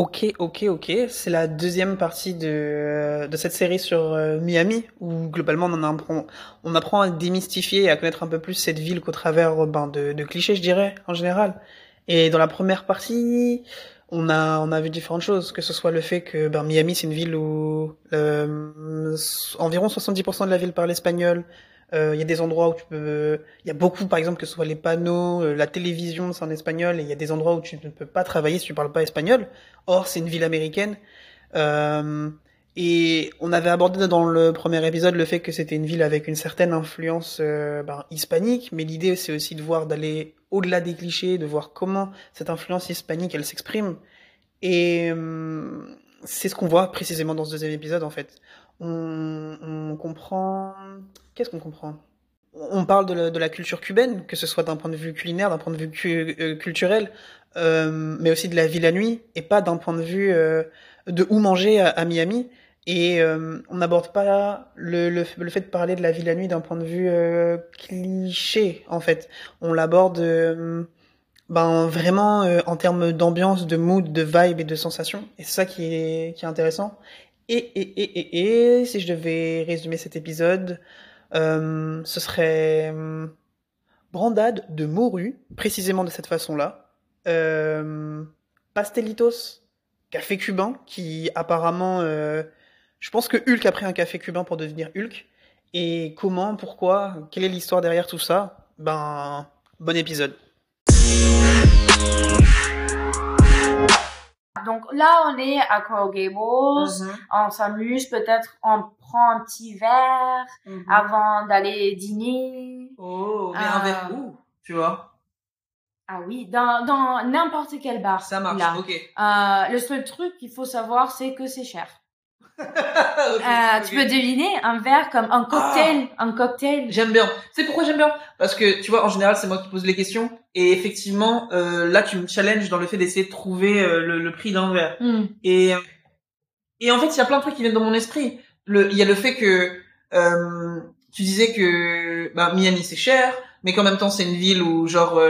Ok, ok, ok. C'est la deuxième partie de, de cette série sur euh, Miami, où globalement on, en apprend, on apprend à démystifier et à connaître un peu plus cette ville qu'au travers ben, de, de clichés, je dirais, en général. Et dans la première partie, on a, on a vu différentes choses, que ce soit le fait que ben, Miami, c'est une ville où euh, environ 70% de la ville parle espagnol, euh, il y a des endroits où tu peux, il y a beaucoup, par exemple, que ce soit les panneaux, euh, la télévision, c'est en espagnol, et il y a des endroits où tu ne peux pas travailler si tu parles pas espagnol. Or, c'est une ville américaine. Euh, et on avait abordé dans le premier épisode le fait que c'était une ville avec une certaine influence euh, ben, hispanique, mais l'idée c'est aussi de voir d'aller au-delà des clichés, de voir comment cette influence hispanique elle s'exprime. Et euh, c'est ce qu'on voit précisément dans ce deuxième épisode en fait. On, on comprend Qu'est-ce qu'on comprend? On parle de la, culture cubaine, que ce soit d'un point de vue culinaire, d'un point de vue euh, culturel, euh, mais aussi de la vie la nuit, et pas d'un point de vue euh, de où manger à, Miami. Et euh, on n'aborde pas le, le, le, fait de parler de la vie la nuit d'un point de vue euh, cliché, en fait. On l'aborde ben, vraiment en termes d'ambiance, de mood, de vibe et de sensation. Et c'est ça qui est, qui est intéressant. Et, si je devais résumer cet épisode, euh, ce serait euh, brandade de morue, précisément de cette façon-là. Euh, pastelitos, café cubain, qui apparemment, euh, je pense que Hulk a pris un café cubain pour devenir Hulk. Et comment, pourquoi, quelle est l'histoire derrière tout ça? Ben, bon épisode. Donc là, on est à Coral Gables, -hmm. on s'amuse, peut-être on prend un petit verre -hmm. avant d'aller dîner. Oh, mais euh... un verre où, tu vois? Ah oui, dans dans n'importe quel bar. Ça marche, là. ok. Euh, le seul truc qu'il faut savoir, c'est que c'est cher. euh. Tu peux deviner un verre comme un cocktail, ah, un cocktail. J'aime bien. Sais pourquoi j'aime bien Parce que tu vois, en général, c'est moi qui pose les questions et effectivement, euh, là, tu me challenges dans le fait d'essayer de trouver euh, le, le, prix d'un verre. Mm. Et et en fait, il y a plein de trucs qui viennent dans mon esprit. Le, il y a le fait que tu disais que bah, Miami c'est cher, mais qu'en même temps c'est une ville où genre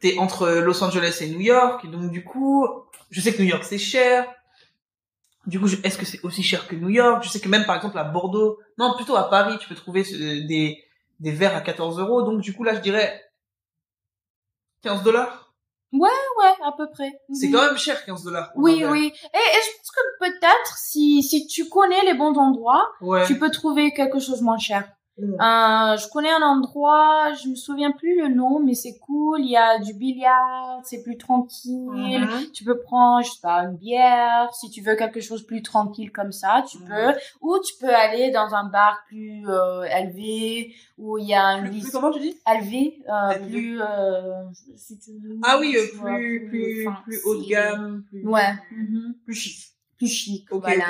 t'es entre Los Angeles et New York, et donc du coup, je sais que New York c'est cher. Du coup, est-ce que c'est aussi cher que New York? Je sais que même par exemple à Bordeaux, non plutôt à Paris, tu peux trouver des des verres à 14 euros. Donc du coup là, je dirais 15 dollars. Ouais, ouais, à peu près. C'est quand même cher, 15 dollars. Oui, oui. Et, et, je pense que peut-être, si, si tu connais les bons endroits, ouais. tu peux trouver quelque chose moins cher. Mm. Euh, je connais un endroit, je me souviens plus le nom, mais c'est cool. Il y a du billard, c'est plus tranquille. Mm -hmm. Tu peux prendre, je sais pas, une bière. Si tu veux quelque chose plus tranquille comme ça, tu Mm. peux. Ou tu peux aller dans un bar plus euh, élevé où il y a une plus, plus comment tu dis? Élevé, euh, plus. Euh, si tu... Ah oui, vois, plus plus fancy. plus haut de gamme, plus Ouais. plus chic. Plus chic. Voilà.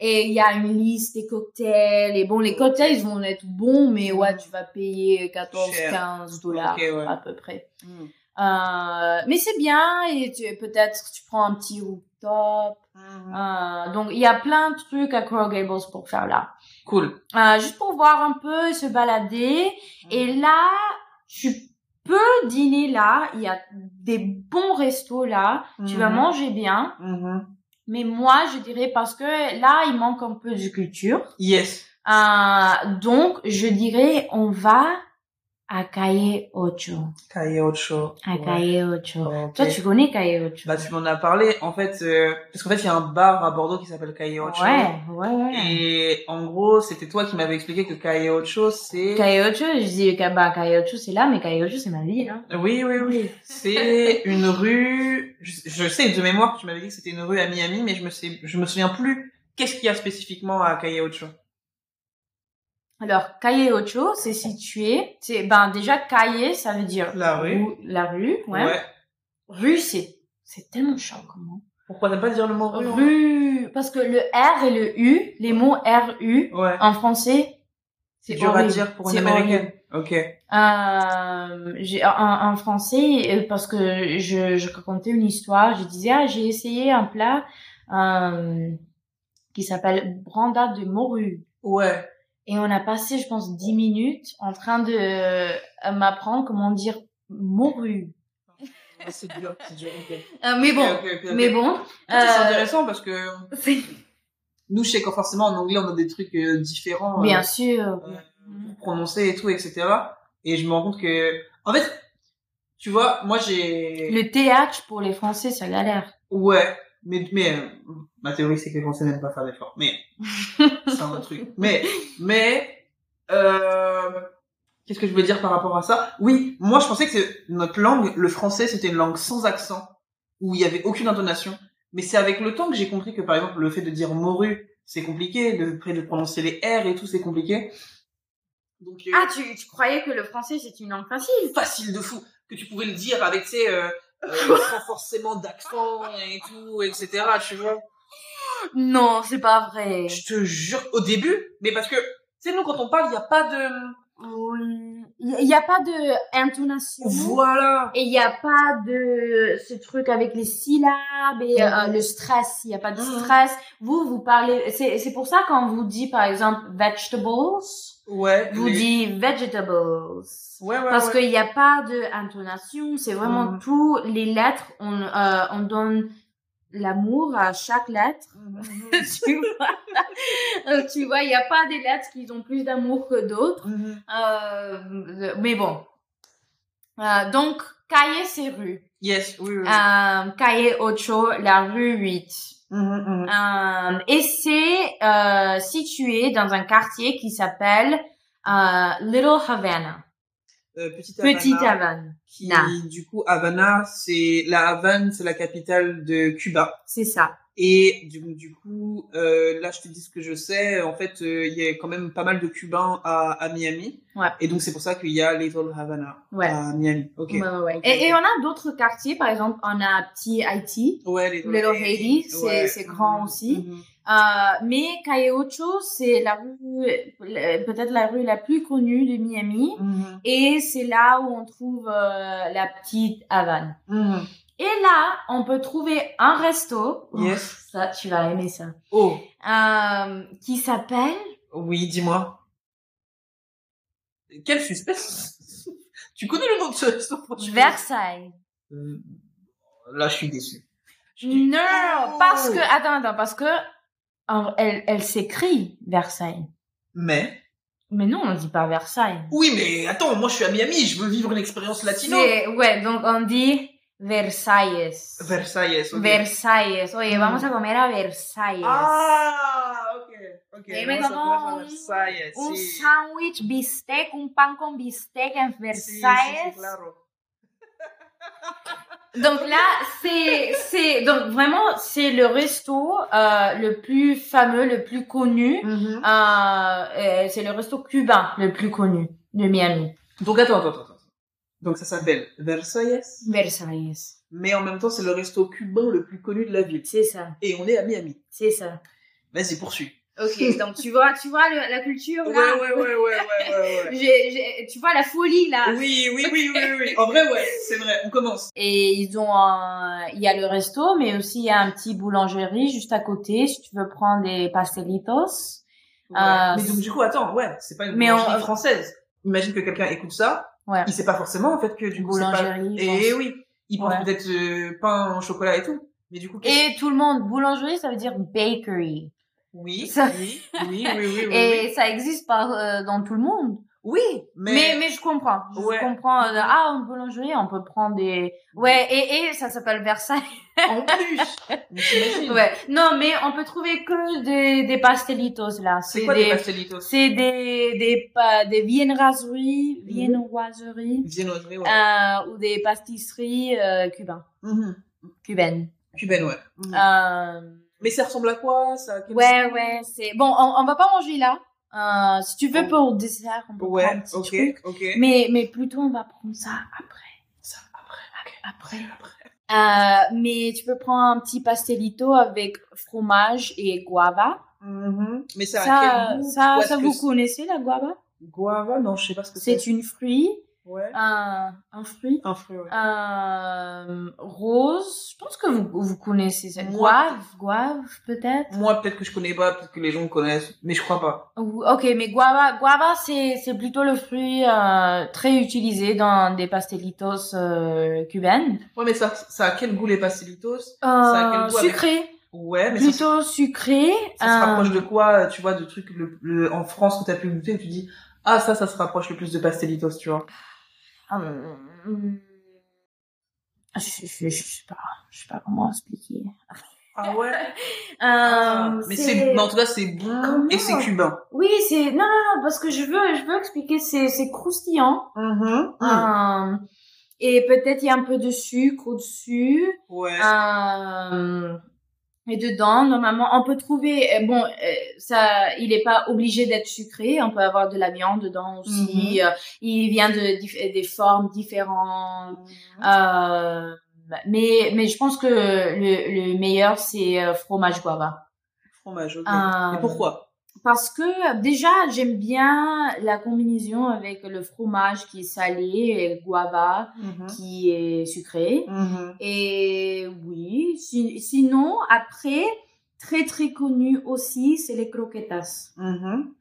Et il y a une liste des cocktails. Et bon, les cocktails, ils vont être bons, mais ouais, tu vas payer 14, Cher. 15 dollars ouais. à peu près. Mm. Euh, mais c'est bien. Et tu, peut-être tu prends un petit rooftop. Mhm. Euh, donc, il y a plein de trucs à Coral Gables pour faire là. Cool. Euh, juste pour voir un peu, se balader. Et là, tu peux dîner là. Il y a des bons restos là. Tu vas Mhm. manger bien. Mhm. Mais moi, je dirais parce que là, il manque un peu de culture. Yes. Euh, donc, je dirais, on va à Calle Ocho. Calle Ocho. À Ouais. Calle. Toi, tu connais Calle Ocho? Bah, tu m'en as parlé. En fait, euh, parce qu'en fait, il y a un bar à Bordeaux qui s'appelle Calle Ocho. Ouais, ouais, ouais. Et en gros, c'était toi qui m'avais expliqué que Calle Ocho, c'est... Calle Ocho, je dis bah, Calle Ocho, c'est là, mais Calle Ocho, c'est ma ville. Hein. Oui, oui, oui. C'est une rue. Je, je sais de mémoire que tu m'avais dit que c'était une rue à Miami, mais je me sais, je me souviens plus. Qu'est-ce qu'il y a spécifiquement à Calle Ocho Alors, Calle Ocho, c'est situé, c'est, ben, déjà, Calle, ça veut dire La rue. où- la rue, ouais. Rue, c'est, c'est tellement chiant, comment. Pourquoi t'aimes pas dire le mot rue hein Rue, parce que le R et le U, les mots R-U, Ouais. en français, C'est dur à dire pour une C'est américaine. Ok. Euh, j'ai en, en français euh, parce que je, je racontais une histoire. Je disais ah j'ai essayé un plat euh, qui s'appelle branda de morue Ouais. Et on a passé je pense dix minutes en train de euh, m'apprendre comment dire morue. c'est dur, c'est dur. ok. Euh, mais bon, mais bon. C'est euh, intéressant parce que c'est- nous, je sais que forcément en anglais, on a des trucs différents. Bien sûr. pour prononcer et tout, etc. Et je me rends compte que, en fait, tu vois, moi j'ai, Le TH pour les Français, ça galère. ouais, mais, mais, euh, ma théorie c'est que les Français n'aiment pas faire d'efforts. Mais, c'est un autre truc. Mais, mais, euh, qu'est-ce que je veux dire par rapport à ça? Oui, moi je pensais que notre langue, le français, c'était une langue sans accent, où il y avait aucune intonation. Mais c'est avec le temps que j'ai compris que, par exemple, le fait de dire morue, c'est compliqué, de, de prononcer les R et tout, c'est compliqué. Donc, euh, Ah, tu, tu croyais que le français, c'est une langue facile? facile de fou que tu pouvais le dire avec euh, euh, sans forcément d'accent et tout etc tu vois Non, c'est pas vrai. je te jure au début mais parce que sais nous quand on parle il y a pas de Oui. Il n'y a pas de intonation. voilà Et il n'y a pas de ce truc avec les syllabes et euh, le stress. Il n'y a pas de Mhm. stress. Vous, vous parlez. C'est c'est pour ça quand vous dit par exemple vegetables, ouais vous les- dites vegetables. ouais ouais Parce ouais. qu'il n'y a pas de intonation. C'est vraiment Mhm. tout les lettres. On, euh, on donne l'amour à chaque lettre. Mhm. tu vois, Euh, tu vois, il n'y a pas des lettres qui ont plus d'amour que d'autres. Euh, mais bon. Euh, donc, Calle, c'est rue. yes oui oui. Euh, Ocho, la rue 8. Mhm, mhm. Euh, et c'est euh, situé dans un quartier qui s'appelle euh, Little Havana. Euh, petite Havana, Petite Havane. qui du coup Havana c'est la Havane c'est la capitale de Cuba C'est ça. Et du, du coup, euh, là, je te dis ce que je sais. En fait, euh, il y a quand même pas mal de Cubains à, à Miami. Ouais. Et donc, c'est pour ça qu'il y a Little Havana Ouais. à Miami. Ok. Ouais, Et, on a d'autres quartiers, par exemple, on a Petit Haïti. Ouais, Little, Little Haiti, c'est- grand Mhm, aussi. mhm. Euh, mais Calle Ocho, c'est la rue, le- peut-être la rue la plus connue de Miami. Mhm, Et c'est là où on trouve la petite Havane. Et là, on peut trouver un resto. Yes. Ça, tu vas aimer ça. Oh, Euh, qui s'appelle oui, dis-moi. Quel suspense Tu connais le nom de ce franchement Versailles. Euh, Là, je suis déçu. Je dis- Non, parce que attends, attends, parce que elle, elle s'écrit Versailles. Mais... Mais non, on dit pas Versailles. Oui, mais attends, moi, je suis à Miami. Je veux vivre une expérience latino. Ouais, donc on dit Versailles. Versailles, ok. Versailles. Oye, Mm. vamos a comer a Versailles. Ah, ok, ok. Dime Vamos a como comer a un- Versailles, un sí. sándwich, bistec, un pan con bistec en sí, sí, claro. Donc là, c'est, c'est, donc vraiment, c'est le resto euh, le plus fameux, le plus connu. Mhm. Euh, euh, c'est le resto cubain le plus connu de Miami. Donc attends, attends, attends. Donc ça s'appelle Versailles, Versailles. mais en même temps c'est le resto cubain le plus connu de la ville. C'est ça, Et on est à Miami. c'est ça. Vas-y, poursuis. Ok, donc tu vois, tu vois le- la culture Ouais, là? ouais, ouais, ouais, ouais, ouais, ouais. J'ai- j'ai- tu vois la folie là? Oui, oui, oui, oui, oui. En vrai, ouais, c'est vrai. On commence. Et ils ont un, il y a le resto, mais aussi il y a un petit boulangerie juste à côté si tu veux prendre des pastelitos. Ouais. Euh, mais donc du coup, attends, ouais, c'est pas une mais boulangerie on- française. Imagine que quelqu'un écoute ça, Ouais. il sait pas forcément en fait que du coup c'est pas. Et pense. oui, il pense Ouais. peut-être euh, pain au chocolat et tout. Mais du coup, Et tout le monde, boulangerie, ça veut dire bakery. oui, ça- oui, oui, oui, oui, oui, Et oui. ça existe pas euh, dans tout le monde. Oui, Mais, mais, mais, je comprends. Je Ouais. comprends. euh, ah, en boulangerie, on peut prendre des... Ouais, et, et ça s'appelle Versailles. en plus, Ouais. Non, mais on peut trouver que des, des pastelitos, là. C'est quoi des, des, pastelitos? c'est des, des, pa- des viennoiseries, viennoiseries, Viennoiserie, ouais. euh, ou des pastisseries euh, cubains, Mhm. cubaines. Cubaine, ouais. Mhm. Euh, Mais ça ressemble à quoi ça? Ouais, ouais, c'est bon. On, on va pas manger là. Euh, si tu veux Oh. pour dessert, on peut prendre Ouais, un petit ok, truc. ok. Mais, mais plutôt, on va prendre ça après. Ça, après, ok. Après. Après. Euh, mais tu peux prendre un petit pastelito avec fromage et guava. Mhm. Mais ça, Ça, quel goût? ça, vous connaissez la guava? Guava? Non, je sais pas ce que c'est. C'est une fruit Ouais. Un, un fruit. Un fruit, ouais. Euh, rose. Je pense que vous, vous connaissez cette. Moi- Guave, guave, peut-être. Moi, peut-être que je connais pas, peut-être que les gens connaissent, mais je crois pas. Ok, mais guava, guava, c'est, c'est plutôt le fruit euh, très utilisé dans des pastelitos euh, cubaines. Ouais, mais ça, ça a quel goût les pastelitos? Euh, a quel goût avec- sucré, Ouais, mais ça, plutôt sucré. ça se euh, rapproche de quoi, tu vois, de trucs le, le- en France que t'as pu goûter, et tu dis, ah, ça, ça se rapproche le plus de pastelitos, tu vois. Hum, je, je, je sais pas, je sais pas comment expliquer. Ah ouais? Euh, mais c'est, en tout cas, c'est bon et c'est cubain. Oui, c'est non, non, non, parce que je veux, je veux expliquer, c'est, c'est croustillant. Mhm. Euh, et peut-être il y a un peu de sucre au-dessus. Ouais. Euh, et dedans, normalement, on peut trouver. euh, Bon, euh, ça, il est pas obligé d'être sucré. On peut avoir de la viande dedans aussi. Euh, il vient de des formes différentes. Euh, mais mais je pense que le, le meilleur c'est fromage guava. Fromage, ok. Euh, Et pourquoi? Parce que déjà j'aime bien la combinaison avec le fromage qui est salé et guava Mhm. qui est sucré. Mhm. Et oui, si- sinon, après, très très connu aussi, c'est les croquetas. Mhm.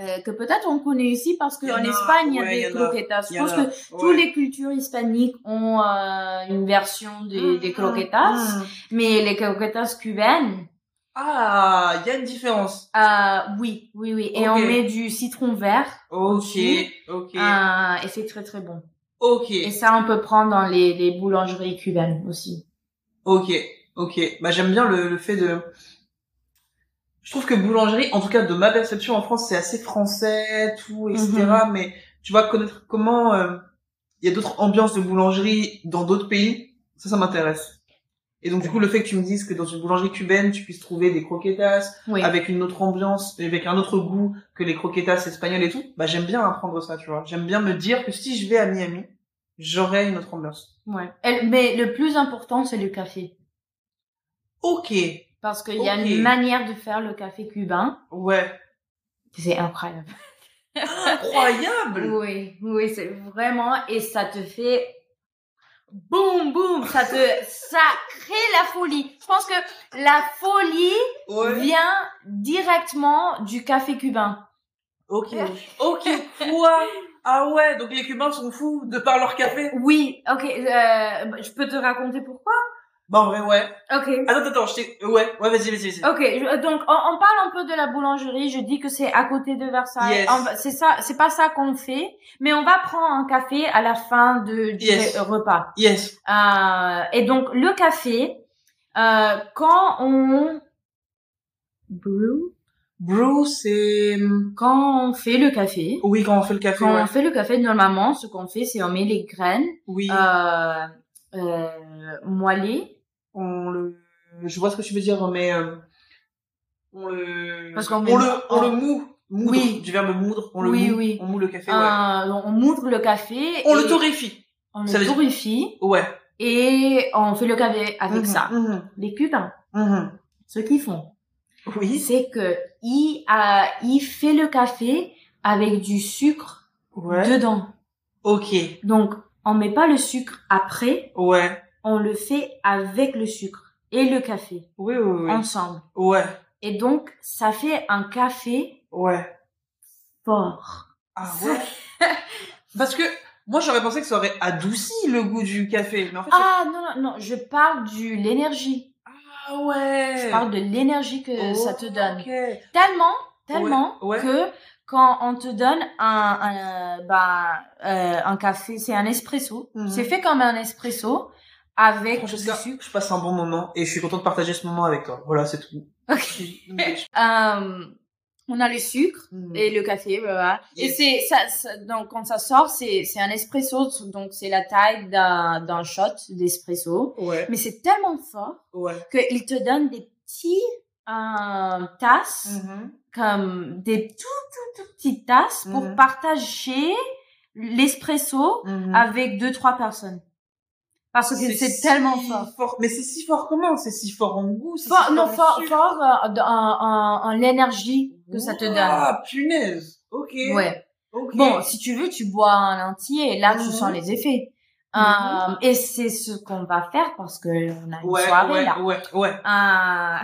Euh, que peut-être on connaît ici parce y qu'en Espagne, il y a y des a, croquetas. Je y en pense que Ouais. toutes les cultures hispaniques ont euh, une version des, des croquetas. Mais les croquetas cubaines, Ah, il y a une différence. euh, oui, oui, oui. Et on met du citron vert. Ok, ok, euh, et c'est très très bon. ok, Et ça, on peut prendre dans les, les boulangeries cubaines aussi. ok, ok. Bah j'aime bien le, le fait de. Je trouve que boulangerie, en tout cas de ma perception en France, c'est assez français, tout, etc. Mhm. Mais tu vois connaître comment euh, il y a d'autres ambiances de boulangerie dans d'autres pays, ça, ça m'intéresse. Et donc du coup, le fait que tu me dises que dans une boulangerie cubaine, tu puisses trouver des croquetas Oui. avec une autre ambiance, avec un autre goût que les croquetas espagnoles et tout, bah j'aime bien apprendre ça, tu vois. J'aime bien me dire que si je vais à Miami, j'aurai une autre ambiance. Ouais. Mais le plus important, c'est le café. Ok, Parce qu'il y a une manière de faire le café cubain. ouais, C'est incroyable. incroyable. Oui, oui, c'est vraiment, et ça te fait boum, boum, ça te, ça crée la folie. Je pense que la folie Ouais. vient directement du café cubain. Ok, ok, quoi? Ah ouais, donc les Cubains sont fous de par leur café? Oui, ok, euh, je peux te raconter pourquoi? Bah en vrai, ouais. Ok. Attends, attends, je t'ai... Ouais, ouais, vas-y, vas-y, vas-y. Ok, je- donc on, on parle un peu de la boulangerie. Je dis que c'est à côté de Versailles. Yes. On va- C'est ça, c'est pas ça qu'on fait, mais on va prendre un café à la fin de, du Yes. repas. Yes. Euh, et donc le café, euh, quand on brew, Brew, c'est... quand on fait le café, Oui, quand on fait le café, quand ouais. on fait le café normalement, ce qu'on fait, c'est on met les graines Oui, euh, euh, moellées. On le... Je vois ce que tu veux dire, mais... euh, On le... Parce qu'on on le... On le moud. Moudre, Oui. Du verbe moudre, on le Oui, oui. On moud le café, ouais. Euh, on moudre le café. On le torréfie. On le veut torréfie. Ouais. et on fait le café avec Mhm, ça. mhm, Les Cubains, mhm. ce qu'ils font, Oui. c'est que il a, il fait le café avec du sucre Ouais. dedans. Ok. Donc, on met pas le sucre après, Ouais. On le fait avec le sucre et le café Oui, oui, oui. ensemble. Ouais. Et donc, ça fait un café Ouais. fort. Ah ouais. Parce que moi j'aurais pensé que ça aurait adouci le goût du café, mais en fait. Ah non non non, je parle du l'énergie. Ah ouais. Je parle de l'énergie que ça te donne. Tellement, tellement Ouais, ouais. que quand on te donne un, un, bah, euh, un café, c'est un espresso. Mhm. C'est fait comme un espresso avec du sucre. je passe un bon moment et je suis contente de partager ce moment avec toi. Voilà, c'est tout. Ok. Mais- Euh, on a le sucre Mhm. et le café, voilà. Et c'est ça, ça- donc quand ça sort, c'est c'est un espresso, donc c'est la taille d'un d'un shot d'espresso. Ouais. Mais c'est tellement fort Ouais. qu'il te donne des petits euh, tasses. Mhm. comme des tout tout tout petites tasses pour Mhm. partager l'espresso Mhm. avec deux trois personnes parce que c'est si tellement fort. Mais c'est si fort comment? C'est si fort en goût c'est Fort, si non fort fort euh, en, en, en l'énergie que ça te donne Ah, punaise. Ok. ouais Okay. Bon, si tu veux, tu bois un entier et là, tu sens les effets. Euh, Mhm. et c'est ce qu'on va faire parce que on a une Ouais, soirée ouais, là. ouais, ouais. Euh,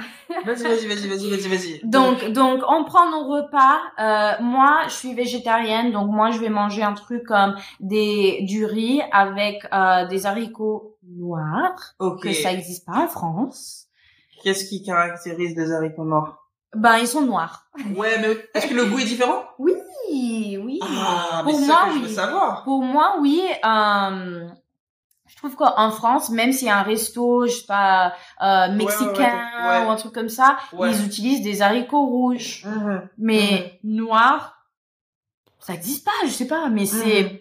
Vas-y, vas-y, vas-y, vas-y, vas-y, vas-y. donc, donc, on prend nos repas. Euh, moi, je suis végétarienne, donc moi, je vais manger un truc comme des du riz avec euh, des haricots noirs, ok. que ça existe pas en France. Qu'est-ce qui caractérise les haricots noirs? Ben, ils sont noirs. Ouais, mais est-ce que le goût est différent? Oui, oui. Ah, Pour moi, ça que je veux oui. savoir. Pour moi, oui. Euh, trouve qu'en France, même s'il y a un resto, je sais pas, euh, ouais, mexicain ouais. ou un truc comme ça, ils utilisent des haricots rouges. Mhm. Mais noirs, ça existe pas, je sais pas, mais c'est Mhm.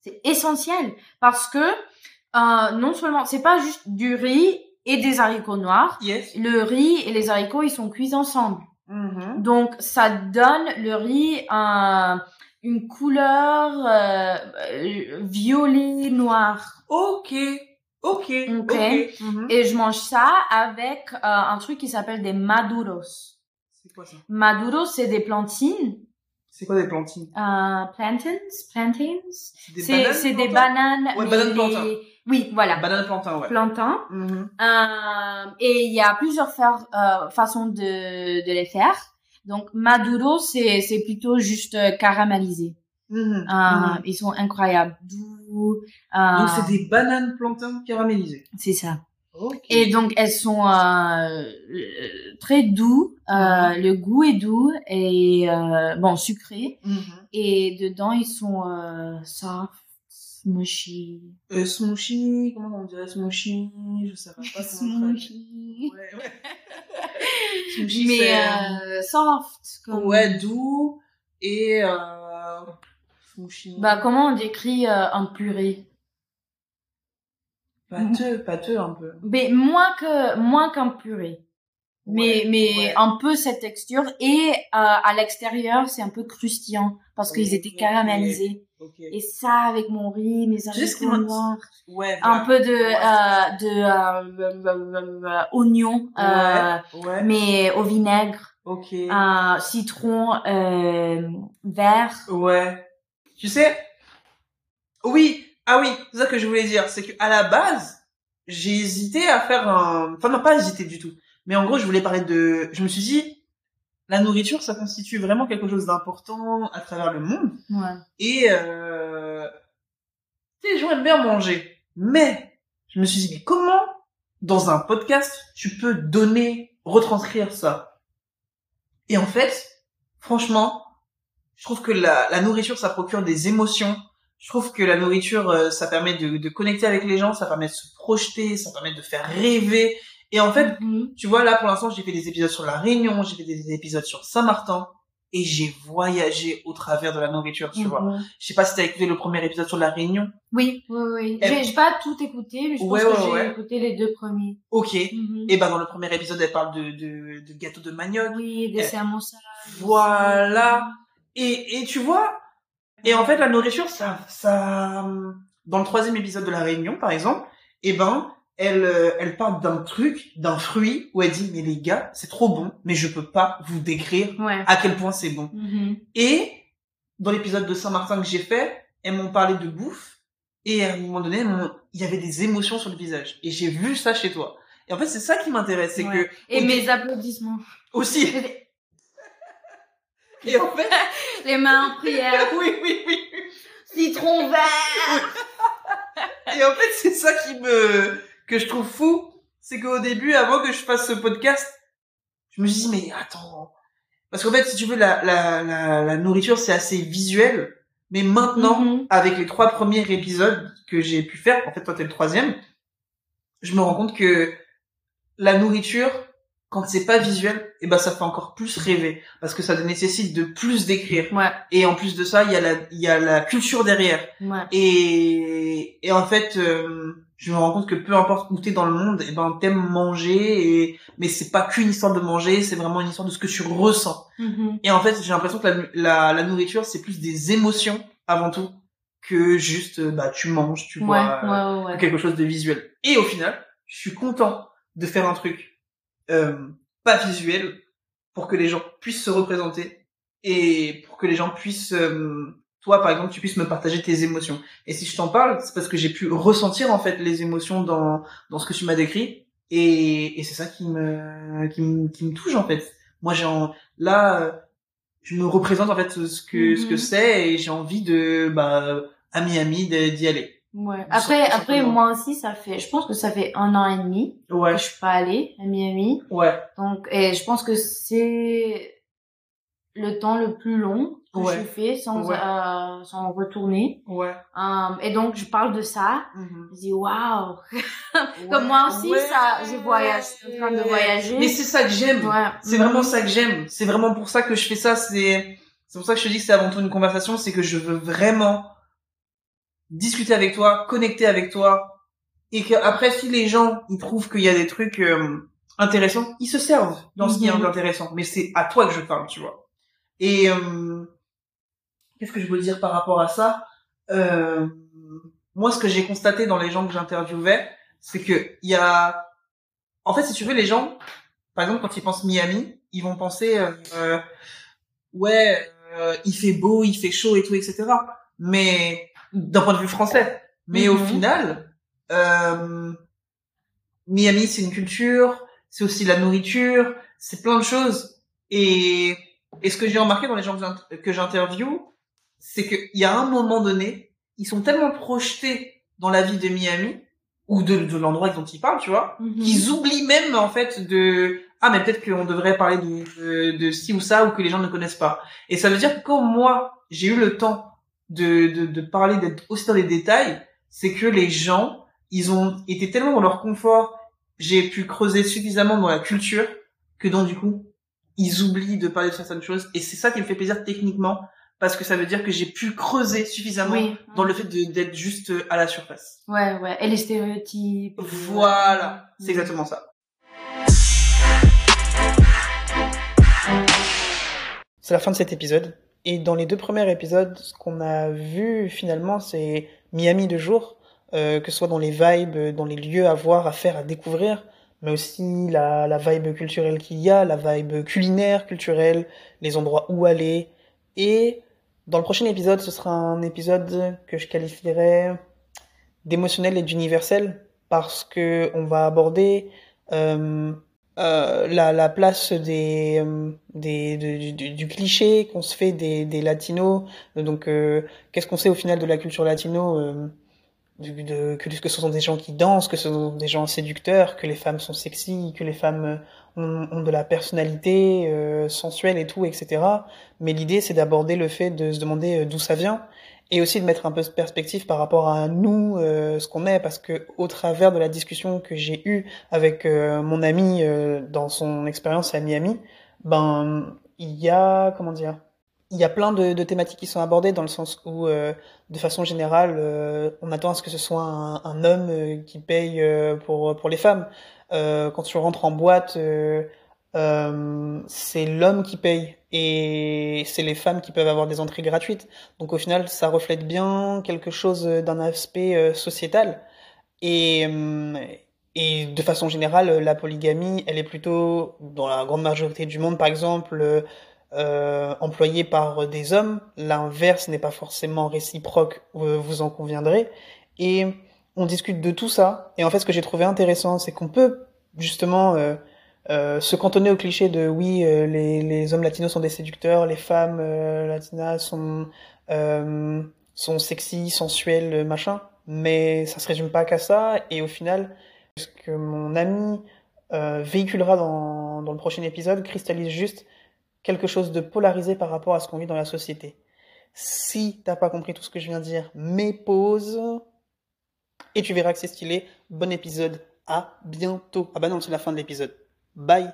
c'est essentiel parce que euh, non seulement c'est pas juste du riz et des haricots noirs, Yes. le riz et les haricots ils sont cuits ensemble. Donc, ça donne le riz un, une couleur euh, euh, violet noir. Ok. Ok. Ok. Mhm. Et je mange ça avec euh, un truc qui s'appelle des maduros. C'est quoi ça? Maduros, c'est des plantines. C'est quoi des plantines Euh, plantains, plantains? des C'est c'est des bananes. Ouais, mais bananes plantains. Oui, voilà. Banane plantain, ouais. Plantains. Mhm. Euh, et il y a plusieurs fa- euh, façons de, de les faire. Donc, Maduro, c'est c'est plutôt juste euh, caramélisé. Mhm. Euh, Mhm. Ils sont incroyables, doux. euh, Donc c'est des bananes plantains caramélisées. c'est ça. Et donc elles sont euh, euh, très doux. Euh, Mhm. Le goût est doux et euh, bon sucré. Mhm. Et dedans ils sont euh, mushy. Euh, comment on dirait smoochy Je sais pas comment. Smoochy. Ouais, ouais. Mais euh, soft. Comme... Ouais, doux et euh... Bah comment on décrit euh, un purée? Pâteux, pâteux un peu. Mais moins que moins qu'un purée. Mais Ouais, mais ouais. un peu cette texture et euh, à l'extérieur c'est un peu croustillant parce qu'ils étaient caramélisés. Ok. Et ça avec mon riz, mes m'a- noirs, Ouais. un peu de Ouais. euh, de euh, oignon, euh, Ouais. mais au vinaigre, Ok. euh, citron euh, vert. Ouais. Tu sais, oui, ah oui, c'est ça que je voulais dire, c'est que à la base, j'ai hésité à faire un, enfin non pas hésité du tout, mais en gros je voulais parler de, je me suis dit, la nourriture ça constitue vraiment quelque chose d'important à travers le monde Ouais. et euh, aiment bien manger, mais je me suis dit mais comment dans un podcast tu peux donner, retranscrire ça? Et en fait, franchement, je trouve que la, la nourriture, ça procure des émotions. Je trouve que la nourriture, euh, ça permet de, de connecter avec les gens, ça permet de se projeter, ça permet de faire rêver. Et en fait, Mhm. tu vois, là, pour l'instant, j'ai fait des épisodes sur La Réunion, j'ai fait des épisodes sur Saint-Martin, et j'ai voyagé au travers de la nourriture, tu vois. Mhm. Je sais pas si t'as écouté le premier épisode sur La Réunion. Oui, oui, oui. Elle- J'ai j'ai pas tout écouté, mais je pense Ouais, que ouais, j'ai ouais. écouté les deux premiers. Ok. Mhm. Et ben, dans le premier épisode, elle parle de, de, de gâteau de manioc. Oui, des Eh, salades. Voilà. Et, et tu vois, et en fait, la nourriture, ça, ça, dans le troisième épisode de La Réunion, par exemple, eh ben, elle, euh, elle parle d'un truc, d'un fruit, où elle dit, mais les gars, c'est trop bon, mais je peux pas vous décrire Ouais. à quel point c'est bon. Mhm. Et, dans l'épisode de Saint-Martin que j'ai fait, elles m'ont parlé de bouffe, et à un moment donné, il y avait des émotions sur le visage. Et j'ai vu ça chez toi. Et en fait, c'est ça qui m'intéresse, c'est Ouais. que, Et mes applaudissements. aussi, et en fait, Les mains en prière. oui, oui, oui, Citron vert. Et en fait, c'est ça qui me, que je trouve fou. C'est qu'au début, avant que je fasse ce podcast, je me suis dit, mais attends. Parce qu'en fait, si tu veux, la, la, la, la nourriture, c'est assez visuel. Mais maintenant, Mhm. avec les trois premiers épisodes que j'ai pu faire, en fait, toi, t'es le troisième, je me rends compte que la nourriture, quand c'est pas visuel, eh ben, ça fait encore plus rêver. Parce que ça nécessite de plus d'écrire. Ouais, Et en plus de ça, il y a la, il y a la culture derrière. ouais. Et, et en fait, euh, je me rends compte que peu importe où t'es dans le monde, et ben t'aimes manger, et mais c'est pas qu'une histoire de manger, c'est vraiment une histoire de ce que tu ressens. Mhm. Et en fait, j'ai l'impression que la, la, la nourriture, c'est plus des émotions avant tout que juste euh, bah tu manges, tu Ouais, vois, ouais, ouais, ouais. quelque chose de visuel. Et au final, je suis content de faire un truc euh, pas visuel pour que les gens puissent se représenter et pour que les gens puissent, euh, toi par exemple, tu puisses me partager tes émotions. Et si je t'en parle, c'est parce que j'ai pu ressentir en fait les émotions dans dans ce que tu m'as décrit, et, et c'est ça qui me qui me qui me touche en fait. Moi j'ai là je me représente en fait ce que ce que mhm. c'est et j'ai envie de bah à Miami d'y aller. Ouais. Après, après, moi aussi, ça fait, je pense que ça fait un an et demi ouais. que je suis pas allée à Miami. Ouais. Donc, et je pense que c'est le temps le plus long que je fais sans euh, sans retourner. Ouais. Um, et donc je parle de ça. Mm-hmm. Je dis waouh. Comme moi aussi ça je voyage, en train de voyager. Mais c'est ça que j'aime. C'est vraiment ça que j'aime. C'est vraiment pour ça que je fais ça, c'est c'est pour ça que je te dis que c'est avant tout une conversation, c'est que je veux vraiment discuter avec toi, connecter avec toi, et que après si les gens ils trouvent qu'il y a des trucs euh, intéressants, ils se servent dans ce qui est mhm. intéressant. Mais c'est à toi que je parle, tu vois. Et euh, qu'est-ce que je veux dire par rapport à ça? Euh, Moi, ce que j'ai constaté dans les gens que j'interviewais, c'est que il y a, en fait, si tu veux, les gens, par exemple, quand ils pensent Miami, ils vont penser, euh, ouais, il fait beau, il fait chaud et tout, etc. Mais d'un point de vue français. Mais au mhm. final, euh, Miami, c'est une culture, c'est aussi la nourriture, c'est plein de choses. Et, et ce que j'ai remarqué dans les gens que j'interviewe, c'est qu'il y a un moment donné, ils sont tellement projetés dans la vie de Miami ou de, de l'endroit dont ils parlent, tu vois, mhm. qu'ils oublient même en fait de ah mais peut-être qu'on devrait parler de, de, de ci ou ça ou que les gens ne connaissent pas. Et ça veut dire que quand moi j'ai eu le temps de, de, de parler d'être aussi dans les détails, c'est que les gens, ils ont été tellement dans leur confort, j'ai pu creuser suffisamment dans la culture que donc du coup, ils oublient de parler de certaines choses et c'est ça qui me fait plaisir techniquement parce que ça veut dire que j'ai pu creuser suffisamment dans le fait d'être juste à la surface. Ouais, ouais. Et les stéréotypes. Voilà. C'est exactement ça. C'est la fin de cet épisode. Et dans les deux premiers épisodes, ce qu'on a vu finalement, c'est Miami de jour, euh, que ce soit dans les vibes, dans les lieux à voir, à faire, à découvrir, mais aussi la, la vibe culturelle qu'il y a, la vibe culinaire, culturelle, les endroits où aller. Et dans le prochain épisode, ce sera un épisode que je qualifierais d'émotionnel et d'universel, parce que on va aborder euh, euh, la, la, place des, euh, des du, du, cliché qu'on se fait des, des latinos. Donc, euh, qu'est-ce qu'on sait au final de la culture latino euh, de, que, ce sont des gens qui dansent, que ce sont des gens séducteurs, que les femmes sont sexy, que les femmes ont, ont de la personnalité sensuelle et tout, etc. Mais l'idée, c'est d'aborder le fait de se demander d'où ça vient et aussi de mettre un peu de perspective par rapport à nous, euh, ce qu'on est, parce que au travers de la discussion que j'ai eue avec euh, mon ami euh, dans son expérience à Miami, ben il y a comment dire, il y a plein de, thématiques qui sont abordées dans le sens où, de façon générale, on attend à ce que ce soit un, homme qui paye pour pour les femmes. quand tu rentres en boîte, c'est l'homme qui paye et c'est les femmes qui peuvent avoir des entrées gratuites. Donc au final, ça reflète bien quelque chose d'un aspect euh, sociétal. Et, euh, et de façon générale, la polygamie, elle est plutôt, dans la grande majorité du monde, par exemple, euh, employée par des hommes. L'inverse n'est pas forcément réciproque, vous en conviendrez. Et on discute de tout ça. Et en fait, ce que j'ai trouvé intéressant, c'est qu'on peut justement euh, euh, se cantonner au cliché de oui, euh, les, les, hommes latinos sont des séducteurs, les femmes euh, latinas sont sont sexy, sensuelles, machin, mais ça se résume pas qu'à ça. Et au final, ce que mon ami véhiculera dans, dans le prochain épisode cristallise juste quelque chose de polarisé par rapport à ce qu'on vit dans la société. Si t'as pas compris tout ce que je viens de dire, mets pause et tu verras que c'est stylé. Bon épisode, à bientôt. Ah bah non, c'est la fin de l'épisode. Bye